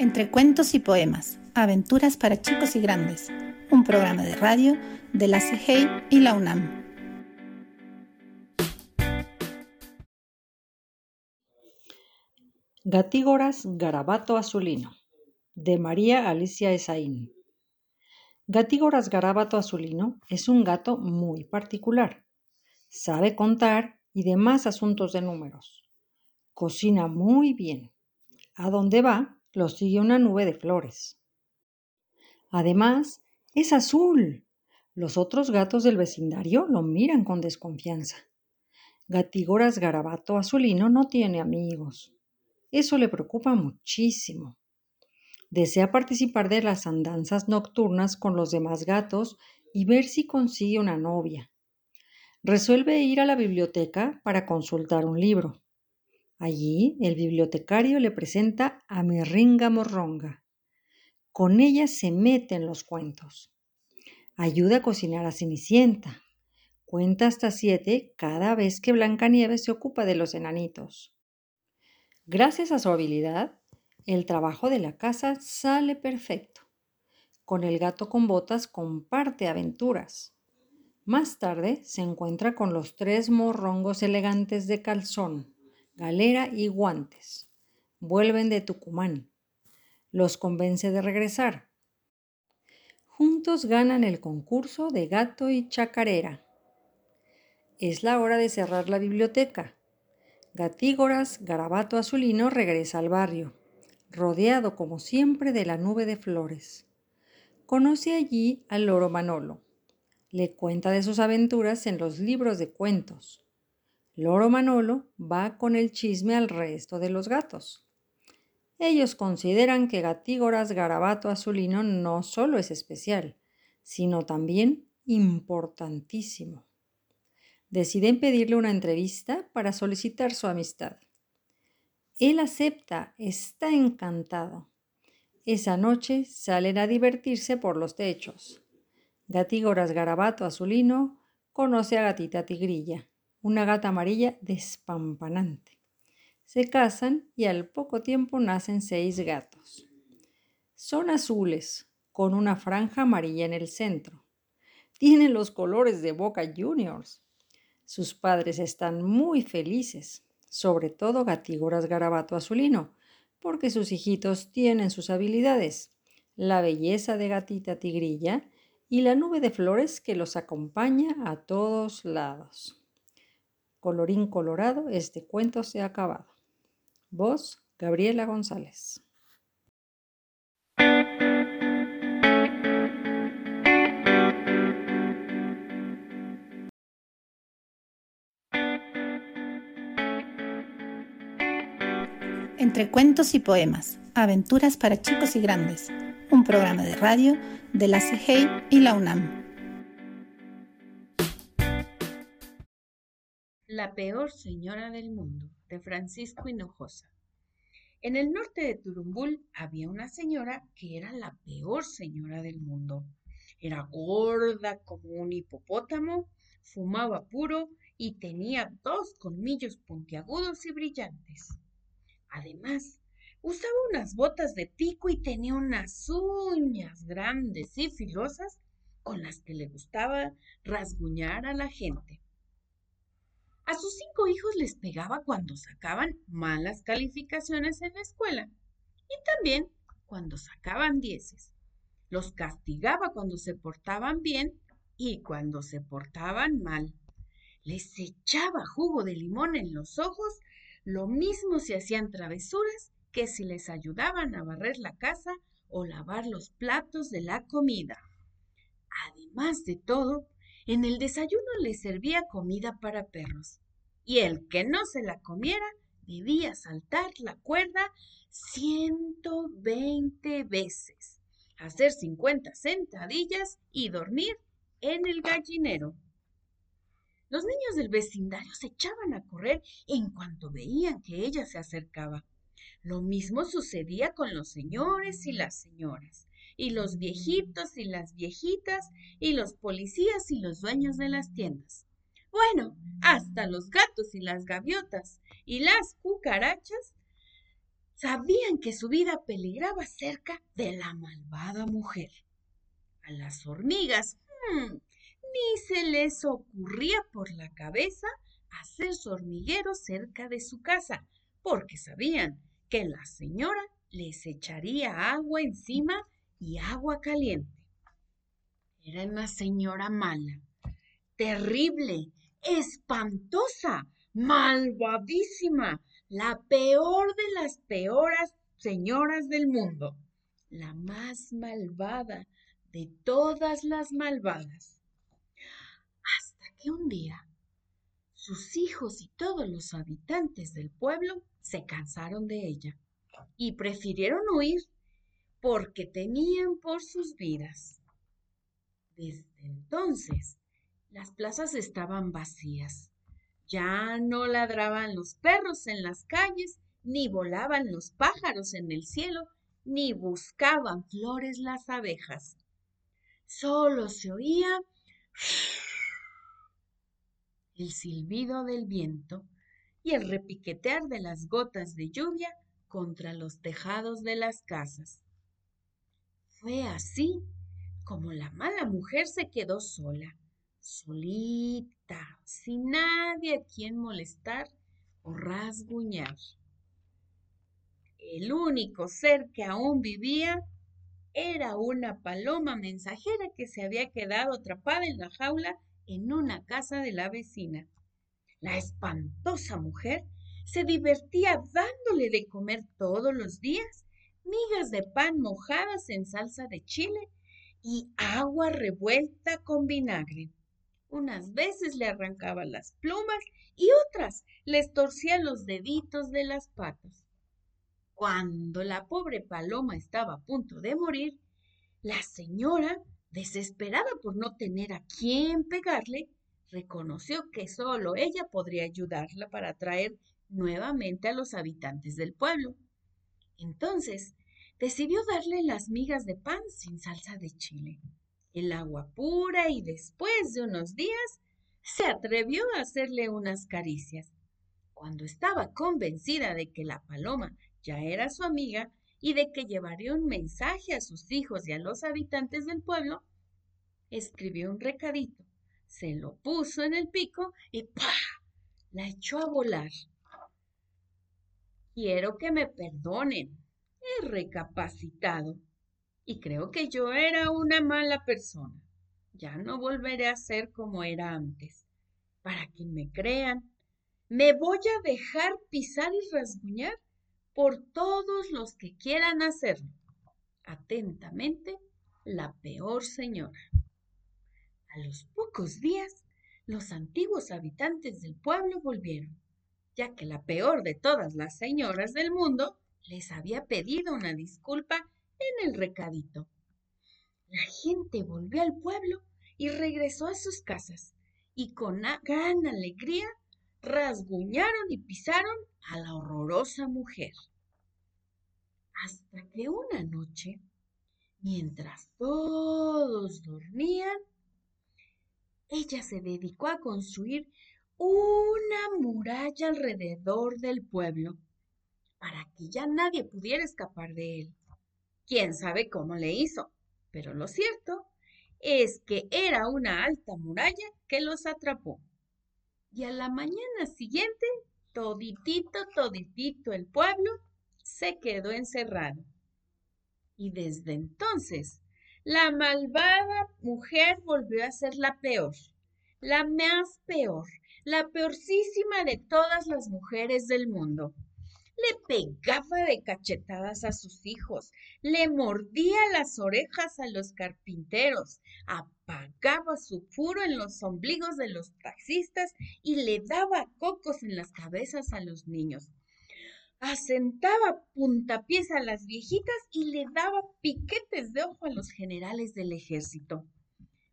Entre cuentos y poemas, aventuras para chicos y grandes, un programa de radio de la CIGEI y la UNAM. Gatígoras Garabato Azulino, de María Alicia Esaín. Gatígoras Garabato Azulino es un gato muy particular. Sabe contar y demás asuntos de números. Cocina muy bien. A donde va, lo sigue una nube de flores. Además, es azul. Los otros gatos del vecindario lo miran con desconfianza. Gatigoras Garabato Azulino no tiene amigos. Eso le preocupa muchísimo. Desea participar de las andanzas nocturnas con los demás gatos y ver si consigue una novia. Resuelve ir a la biblioteca para consultar un libro. Allí el bibliotecario le presenta a Mirringa Morronga. Con ella se mete en los cuentos. Ayuda a cocinar a Cenicienta. Cuenta hasta siete cada vez que Blancanieves se ocupa de los enanitos. Gracias a su habilidad, el trabajo de la casa sale perfecto. Con el gato con botas comparte aventuras. Más tarde se encuentra con los tres morrongos elegantes de calzón galera y guantes. Vuelven de Tucumán. Los convence de regresar. Juntos ganan el concurso de gato y chacarera. Es la hora de cerrar la biblioteca. Gatígoras, Garabato Azulino regresa al barrio, rodeado como siempre de la nube de flores. Conoce allí al loro Manolo. Le cuenta de sus aventuras en los libros de cuentos. Loro Manolo va con el chisme al resto de los gatos. Ellos consideran que Gatígoras Garabato Azulino no solo es especial, sino también importantísimo. Deciden pedirle una entrevista para solicitar su amistad. Él acepta, está encantado. Esa noche salen a divertirse por los techos. Gatígoras Garabato Azulino conoce a Gatita Tigrilla una gata amarilla despampanante. Se casan y al poco tiempo nacen seis gatos. Son azules, con una franja amarilla en el centro. Tienen los colores de Boca Juniors. Sus padres están muy felices, sobre todo Gatígoras Garabato Azulino, porque sus hijitos tienen sus habilidades, la belleza de gatita tigrilla y la nube de flores que los acompaña a todos lados. Colorín colorado, este cuento se ha acabado. Voz, Gabriela González. Entre cuentos y poemas, aventuras para chicos y grandes, un programa de radio de la CIGEI y la UNAM. La peor señora del mundo, de Francisco Hinojosa. En el norte de Turumbul había una señora que era la peor señora del mundo. Era gorda como un hipopótamo, fumaba puro y tenía dos colmillos puntiagudos y brillantes. Además, usaba unas botas de pico y tenía unas uñas grandes y filosas con las que le gustaba rasguñar a la gente. A sus cinco hijos les pegaba cuando sacaban malas calificaciones en la escuela y también cuando sacaban dieces. Los castigaba cuando se portaban bien y cuando se portaban mal. Les echaba jugo de limón en los ojos, lo mismo si hacían travesuras que si les ayudaban a barrer la casa o lavar los platos de la comida. Además de todo, en el desayuno les servía comida para perros, y el que no se la comiera debía saltar la cuerda 120 veces, hacer 50 sentadillas y dormir en el gallinero. Los niños del vecindario se echaban a correr en cuanto veían que ella se acercaba. Lo mismo sucedía con los señores y las señoras y los viejitos y las viejitas, y los policías y los dueños de las tiendas. Bueno, hasta los gatos y las gaviotas y las cucarachas sabían que su vida peligraba cerca de la malvada mujer. A las hormigas hmm, ni se les ocurría por la cabeza hacer su hormiguero cerca de su casa, porque sabían que la señora les echaría agua encima y agua caliente. Era una señora mala, terrible, espantosa, malvadísima, la peor de las peoras señoras del mundo, la más malvada de todas las malvadas. Hasta que un día sus hijos y todos los habitantes del pueblo se cansaron de ella y prefirieron huir porque temían por sus vidas. Desde entonces, las plazas estaban vacías. Ya no ladraban los perros en las calles, ni volaban los pájaros en el cielo, ni buscaban flores las abejas. Solo se oía el silbido del viento y el repiquetear de las gotas de lluvia contra los tejados de las casas. Fue así como la mala mujer se quedó sola, solita, sin nadie a quien molestar o rasguñar. El único ser que aún vivía era una paloma mensajera que se había quedado atrapada en la jaula en una casa de la vecina. La espantosa mujer se divertía dándole de comer todos los días migas de pan mojadas en salsa de chile y agua revuelta con vinagre. Unas veces le arrancaba las plumas y otras les torcía los deditos de las patas. Cuando la pobre paloma estaba a punto de morir, la señora, desesperada por no tener a quién pegarle, reconoció que solo ella podría ayudarla para atraer nuevamente a los habitantes del pueblo. Entonces decidió darle las migas de pan sin salsa de chile, el agua pura y después de unos días se atrevió a hacerle unas caricias. Cuando estaba convencida de que la paloma ya era su amiga y de que llevaría un mensaje a sus hijos y a los habitantes del pueblo, escribió un recadito, se lo puso en el pico y ¡pah! la echó a volar. Quiero que me perdonen, he recapacitado y creo que yo era una mala persona. Ya no volveré a ser como era antes. Para que me crean, me voy a dejar pisar y rasguñar por todos los que quieran hacerlo. Atentamente, la peor señora. A los pocos días, los antiguos habitantes del pueblo volvieron, ya que la peor de todas las señoras del mundo les había pedido una disculpa en el recadito. La gente volvió al pueblo y regresó a sus casas, y con gran alegría rasguñaron y pisaron a la horrorosa mujer. Hasta que una noche, mientras todos dormían, ella se dedicó a construir una muralla alrededor del pueblo para que ya nadie pudiera escapar de él. Quién sabe cómo le hizo, pero lo cierto es que era una alta muralla que los atrapó. Y a la mañana siguiente, toditito, toditito el pueblo se quedó encerrado. Y desde entonces, la malvada mujer volvió a ser la peor, la más peor, la peorcísima de todas las mujeres del mundo le pegaba de cachetadas a sus hijos, le mordía las orejas a los carpinteros, apagaba su furo en los ombligos de los taxistas y le daba cocos en las cabezas a los niños. Asentaba puntapiés a las viejitas y le daba piquetes de ojo a los generales del ejército.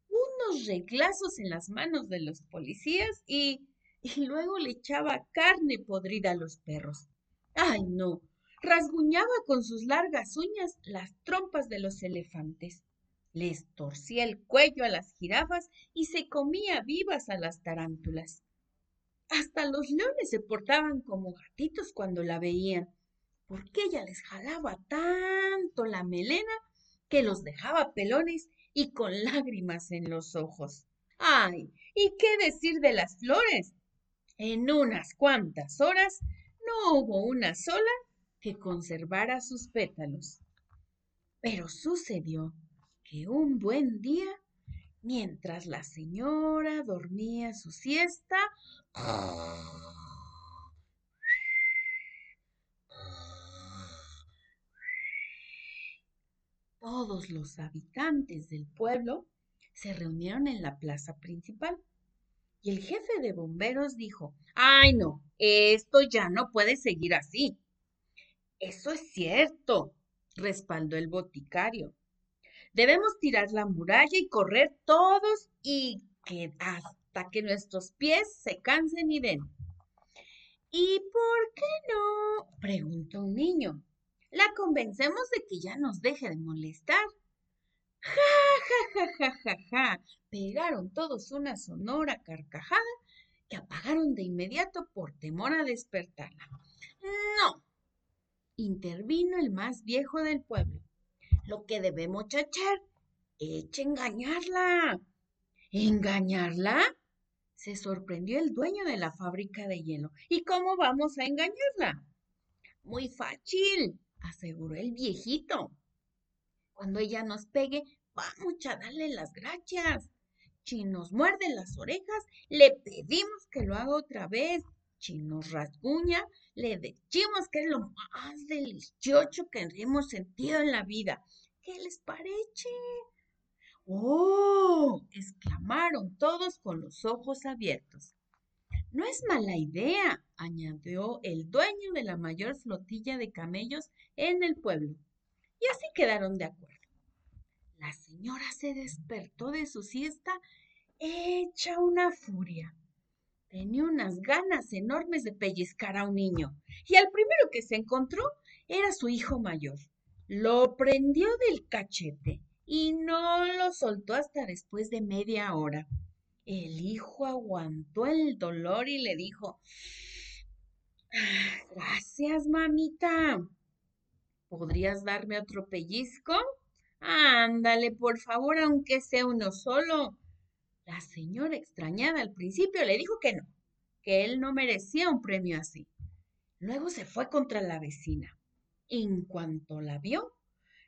Unos reglazos en las manos de los policías y, y luego le echaba carne podrida a los perros. ¡Ay, no! Rasguñaba con sus largas uñas las trompas de los elefantes. Les torcía el cuello a las jirafas y se comía vivas a las tarántulas. Hasta los leones se portaban como gatitos cuando la veían, porque ella les jalaba tanto la melena que los dejaba pelones y con lágrimas en los ojos. ¡Ay! ¿Y qué decir de las flores? En unas cuantas horas no hubo una sola que conservara sus pétalos. Pero sucedió que un buen día, mientras la señora dormía su siesta, todos los habitantes del pueblo se reunieron en la plaza principal. Y el jefe de bomberos dijo, ay no, esto ya no puede seguir así. Eso es cierto, respaldó el boticario. Debemos tirar la muralla y correr todos y que hasta que nuestros pies se cansen y den. ¿Y por qué no? preguntó un niño. La convencemos de que ya nos deje de molestar. Ja, ja, ja, ja, ja, ja. Pegaron todos una sonora carcajada que apagaron de inmediato por temor a despertarla. No, intervino el más viejo del pueblo. Lo que debemos chachar es engañarla. ¿Engañarla? Se sorprendió el dueño de la fábrica de hielo. ¿Y cómo vamos a engañarla? Muy fácil, aseguró el viejito. Cuando ella nos pegue, vamos a darle las gracias. Si nos muerde las orejas, le pedimos que lo haga otra vez. Si nos rasguña, le decimos que es lo más delicioso que hemos sentido en la vida. ¿Qué les parece? ¡Oh! exclamaron todos con los ojos abiertos. No es mala idea, añadió el dueño de la mayor flotilla de camellos en el pueblo. Y así quedaron de acuerdo. La señora se despertó de su siesta hecha una furia. Tenía unas ganas enormes de pellizcar a un niño, y al primero que se encontró era su hijo mayor. Lo prendió del cachete y no lo soltó hasta después de media hora. El hijo aguantó el dolor y le dijo, ah, Gracias, mamita. ¿Podrías darme otro pellizco? Ándale, por favor, aunque sea uno solo. La señora extrañada al principio le dijo que no, que él no merecía un premio así. Luego se fue contra la vecina. En cuanto la vio,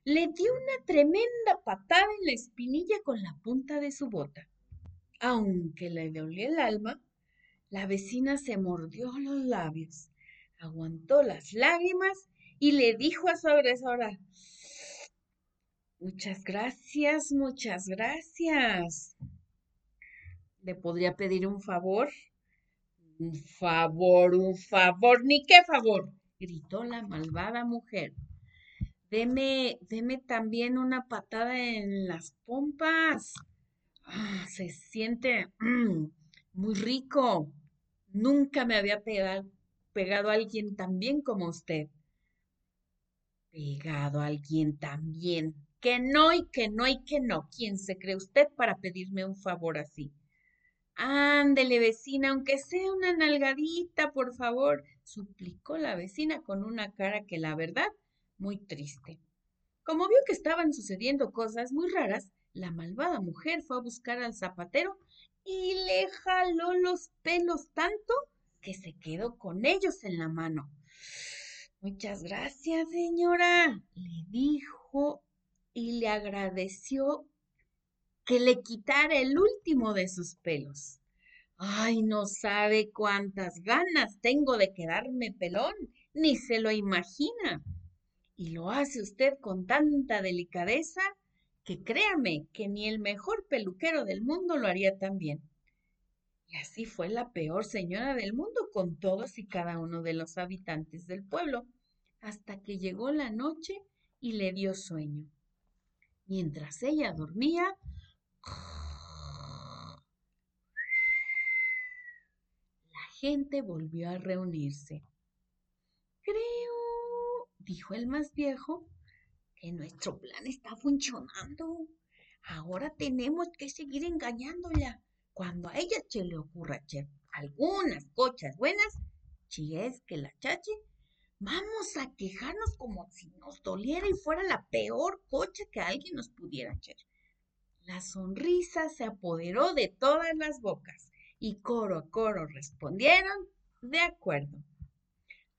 le dio una tremenda patada en la espinilla con la punta de su bota. Aunque le dolió el alma, la vecina se mordió los labios, aguantó las lágrimas y le dijo a su agresora, Muchas gracias, muchas gracias. ¿Le podría pedir un favor? Un favor, un favor, ni qué favor, gritó la malvada mujer. Deme, deme también una patada en las pompas. Ah, se siente mm, muy rico. Nunca me había pegado, pegado a alguien tan bien como usted. Pegado a alguien tan bien que no y que no y que no. ¿Quién se cree usted para pedirme un favor así? Ándele, vecina, aunque sea una nalgadita, por favor, suplicó la vecina con una cara que la verdad muy triste. Como vio que estaban sucediendo cosas muy raras, la malvada mujer fue a buscar al zapatero y le jaló los pelos tanto que se quedó con ellos en la mano. Muchas gracias, señora, le dijo y le agradeció que le quitara el último de sus pelos. Ay, no sabe cuántas ganas tengo de quedarme pelón, ni se lo imagina. Y lo hace usted con tanta delicadeza que créame que ni el mejor peluquero del mundo lo haría tan bien. Y así fue la peor señora del mundo con todos y cada uno de los habitantes del pueblo, hasta que llegó la noche y le dio sueño. Mientras ella dormía, la gente volvió a reunirse. Creo, dijo el más viejo, que nuestro plan está funcionando. Ahora tenemos que seguir engañándola. Cuando a ella se le ocurra echar algunas cochas buenas, si es que la chache, Vamos a quejarnos como si nos doliera y fuera la peor coche que alguien nos pudiera echar. La sonrisa se apoderó de todas las bocas y coro a coro respondieron de acuerdo.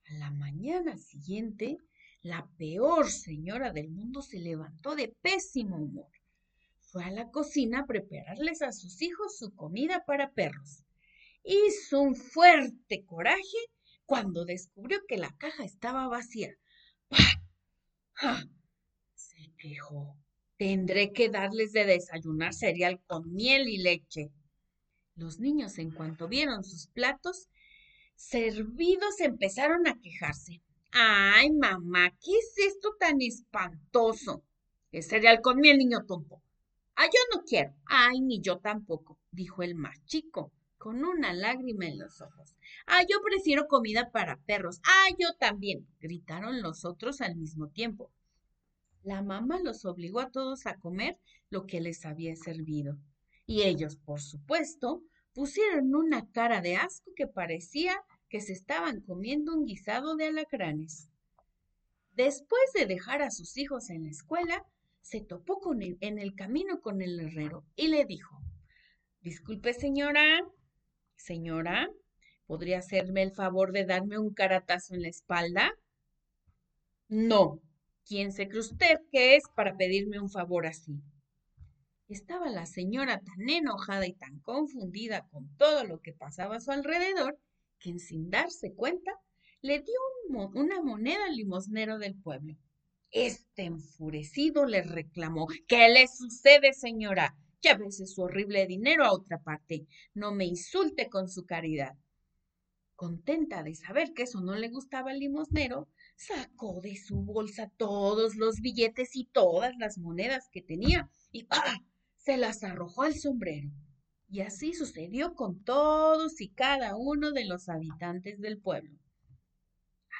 A la mañana siguiente, la peor señora del mundo se levantó de pésimo humor. Fue a la cocina a prepararles a sus hijos su comida para perros. Hizo un fuerte coraje cuando descubrió que la caja estaba vacía. ¡Pah! Se quejó. Tendré que darles de desayunar cereal con miel y leche. Los niños, en cuanto vieron sus platos servidos, empezaron a quejarse. Ay, mamá, ¿qué es esto tan espantoso? Es cereal con miel, niño tonto. Ah, yo no quiero. Ay, ni yo tampoco, dijo el más chico con una lágrima en los ojos. Ah, yo prefiero comida para perros. Ah, yo también, gritaron los otros al mismo tiempo. La mamá los obligó a todos a comer lo que les había servido. Y ellos, por supuesto, pusieron una cara de asco que parecía que se estaban comiendo un guisado de alacranes. Después de dejar a sus hijos en la escuela, se topó con en el camino con el herrero y le dijo, Disculpe, señora, Señora, ¿podría hacerme el favor de darme un caratazo en la espalda? No. ¿Quién se cree usted que es para pedirme un favor así? Estaba la señora tan enojada y tan confundida con todo lo que pasaba a su alrededor que sin darse cuenta le dio una moneda al limosnero del pueblo. Este enfurecido le reclamó ¿Qué le sucede, señora? Llévese su horrible dinero a otra parte. No me insulte con su caridad. Contenta de saber que eso no le gustaba al limosnero, sacó de su bolsa todos los billetes y todas las monedas que tenía y ¡ah! se las arrojó al sombrero. Y así sucedió con todos y cada uno de los habitantes del pueblo.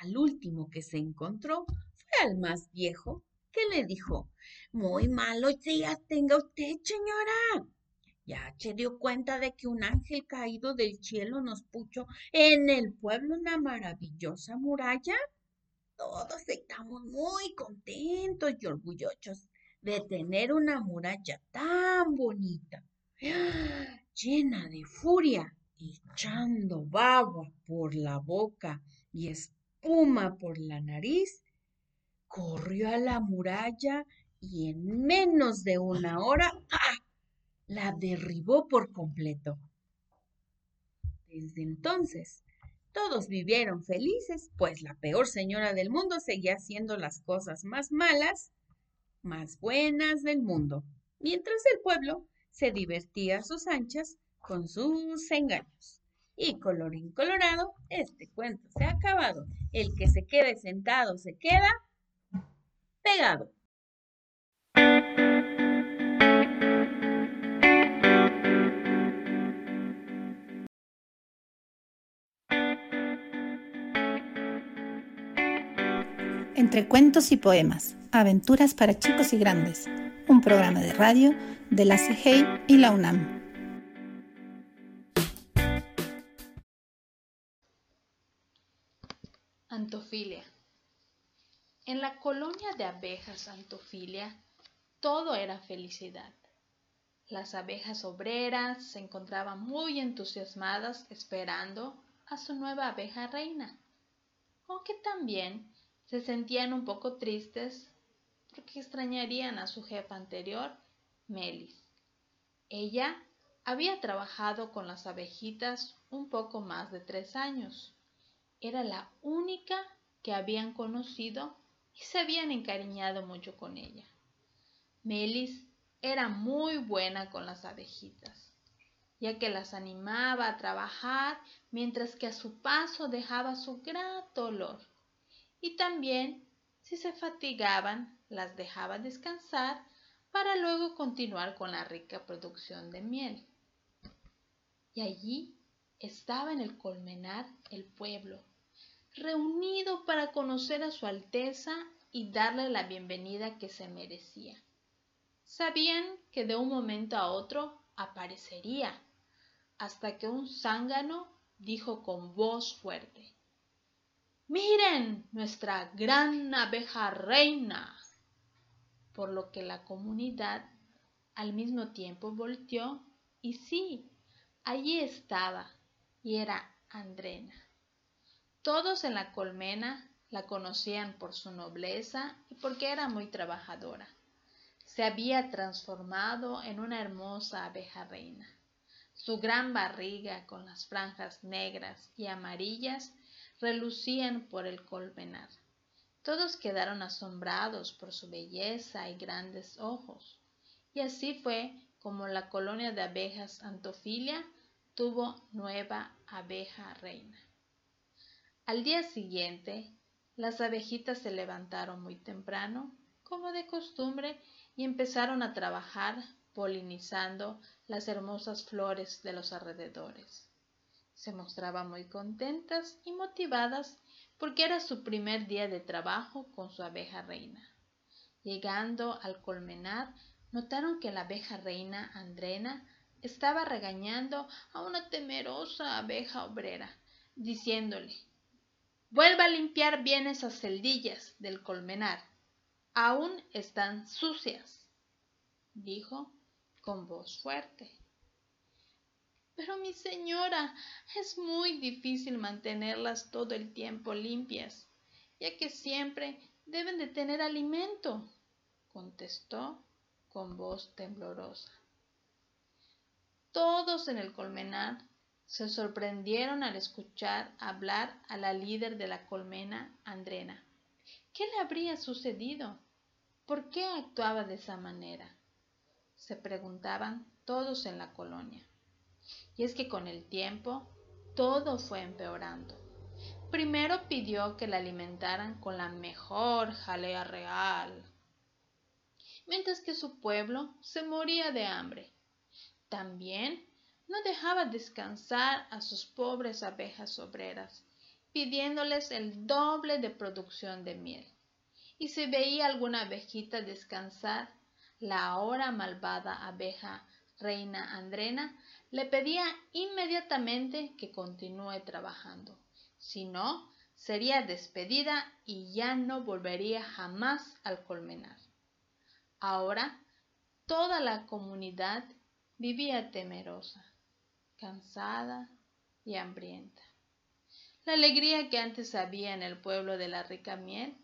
Al último que se encontró fue al más viejo, que le dijo, muy malos días tenga usted, señora. Ya se dio cuenta de que un ángel caído del cielo nos puso en el pueblo una maravillosa muralla. Todos estamos muy contentos y orgullosos de tener una muralla tan bonita, llena de furia, echando baba por la boca y espuma por la nariz corrió a la muralla y en menos de una hora la derribó por completo. Desde entonces, todos vivieron felices, pues la peor señora del mundo seguía haciendo las cosas más malas, más buenas del mundo, mientras el pueblo se divertía a sus anchas con sus engaños. Y colorín colorado, este cuento se ha acabado. El que se quede sentado se queda pegado. Entre cuentos y poemas, aventuras para chicos y grandes, un programa de radio de la CIGEI y la UNAM. Antofilia. En la colonia de abejas Antofilia, todo era felicidad. Las abejas obreras se encontraban muy entusiasmadas esperando a su nueva abeja reina, aunque también se sentían un poco tristes porque extrañarían a su jefa anterior, Melis. Ella había trabajado con las abejitas un poco más de tres años. Era la única que habían conocido y se habían encariñado mucho con ella. Melis era muy buena con las abejitas, ya que las animaba a trabajar mientras que a su paso dejaba su grato olor. Y también, si se fatigaban, las dejaba descansar para luego continuar con la rica producción de miel. Y allí estaba en el colmenar el pueblo, reunido para conocer a su Alteza y darle la bienvenida que se merecía. Sabían que de un momento a otro aparecería, hasta que un zángano dijo con voz fuerte Miren nuestra gran abeja reina. Por lo que la comunidad al mismo tiempo volteó y sí, allí estaba y era Andrena. Todos en la colmena la conocían por su nobleza y porque era muy trabajadora. Se había transformado en una hermosa abeja reina. Su gran barriga con las franjas negras y amarillas relucían por el colmenar. Todos quedaron asombrados por su belleza y grandes ojos. Y así fue como la colonia de abejas Antofilia tuvo nueva abeja reina. Al día siguiente, las abejitas se levantaron muy temprano, como de costumbre, y empezaron a trabajar polinizando las hermosas flores de los alrededores. Se mostraban muy contentas y motivadas porque era su primer día de trabajo con su abeja reina. Llegando al colmenar, notaron que la abeja reina Andrena estaba regañando a una temerosa abeja obrera, diciéndole Vuelva a limpiar bien esas celdillas del colmenar. Aún están sucias, dijo con voz fuerte. Pero mi señora, es muy difícil mantenerlas todo el tiempo limpias, ya que siempre deben de tener alimento, contestó con voz temblorosa. Todos en el colmenar se sorprendieron al escuchar hablar a la líder de la colmena, Andrena. ¿Qué le habría sucedido? ¿Por qué actuaba de esa manera? Se preguntaban todos en la colonia. Y es que con el tiempo todo fue empeorando. Primero pidió que la alimentaran con la mejor jalea real, mientras que su pueblo se moría de hambre. También no dejaba descansar a sus pobres abejas obreras, pidiéndoles el doble de producción de miel. Y si veía alguna abejita descansar, la ahora malvada abeja reina Andrena le pedía inmediatamente que continúe trabajando. Si no, sería despedida y ya no volvería jamás al colmenar. Ahora toda la comunidad vivía temerosa, cansada y hambrienta. La alegría que antes había en el pueblo de la rica miel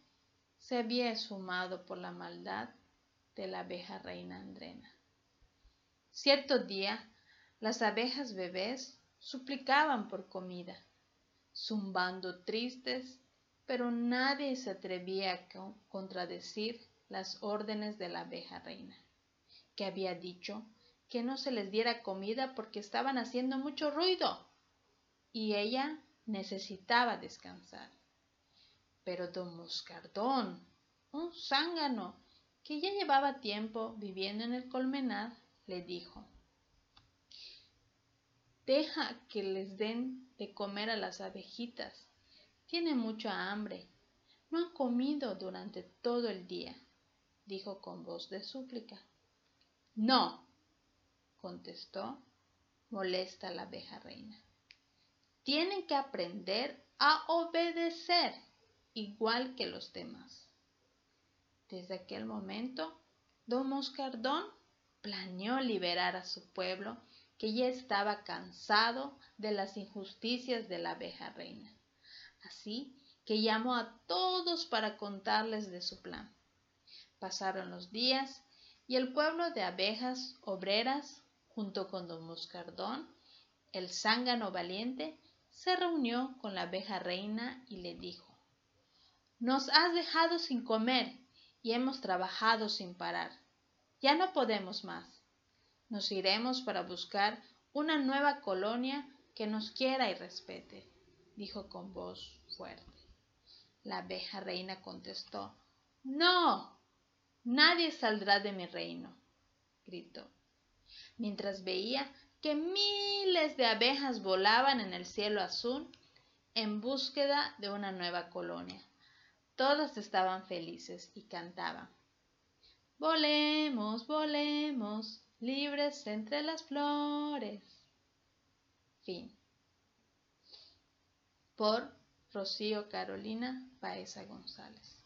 se había esfumado por la maldad de la abeja reina Andrena. Cierto día las abejas bebés suplicaban por comida, zumbando tristes, pero nadie se atrevía a contradecir las órdenes de la abeja reina, que había dicho que no se les diera comida porque estaban haciendo mucho ruido y ella necesitaba descansar. Pero don Moscardón, un zángano que ya llevaba tiempo viviendo en el colmenar, le dijo Deja que les den de comer a las abejitas. Tienen mucha hambre. No han comido durante todo el día, dijo con voz de súplica. No, contestó molesta la abeja reina. Tienen que aprender a obedecer igual que los demás. Desde aquel momento, don Moscardón planeó liberar a su pueblo que ya estaba cansado de las injusticias de la abeja reina. Así que llamó a todos para contarles de su plan. Pasaron los días y el pueblo de abejas obreras, junto con don Moscardón, el zángano valiente, se reunió con la abeja reina y le dijo, Nos has dejado sin comer y hemos trabajado sin parar. Ya no podemos más. Nos iremos para buscar una nueva colonia que nos quiera y respete, dijo con voz fuerte. La abeja reina contestó, No, nadie saldrá de mi reino, gritó, mientras veía que miles de abejas volaban en el cielo azul en búsqueda de una nueva colonia. Todas estaban felices y cantaban. Volemos, volemos, libres entre las flores. Fin. Por Rocío Carolina Paesa González.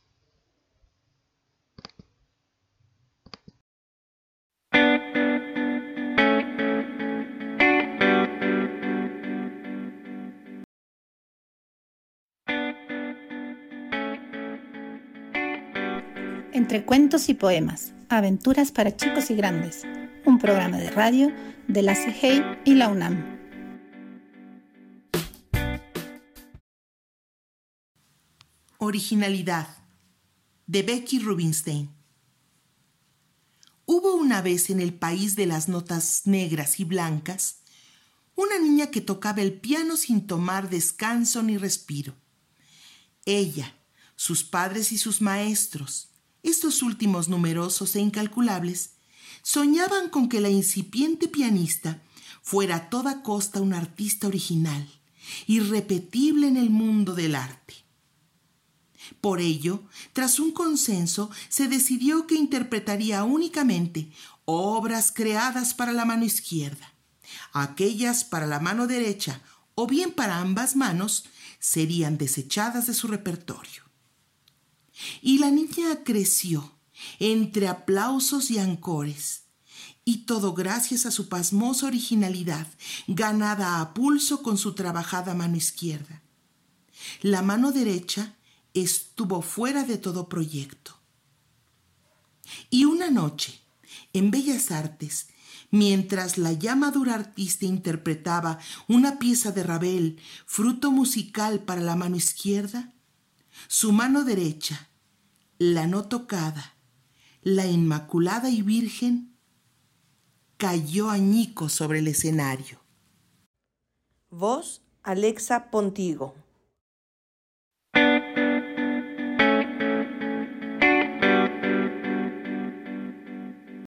Entre cuentos y poemas, aventuras para chicos y grandes, un programa de radio de la CIGEI y la UNAM. Originalidad de Becky Rubinstein. Hubo una vez en el país de las notas negras y blancas una niña que tocaba el piano sin tomar descanso ni respiro. Ella, sus padres y sus maestros, estos últimos numerosos e incalculables, soñaban con que la incipiente pianista fuera a toda costa un artista original, irrepetible en el mundo del arte. Por ello, tras un consenso, se decidió que interpretaría únicamente obras creadas para la mano izquierda. Aquellas para la mano derecha o bien para ambas manos serían desechadas de su repertorio. Y la niña creció entre aplausos y ancores, y todo gracias a su pasmosa originalidad, ganada a pulso con su trabajada mano izquierda. La mano derecha estuvo fuera de todo proyecto. Y una noche, en Bellas Artes, mientras la ya madura artista interpretaba una pieza de Ravel, fruto musical para la mano izquierda, su mano derecha, la no tocada, la inmaculada y virgen, cayó añico sobre el escenario. Voz Alexa Pontigo.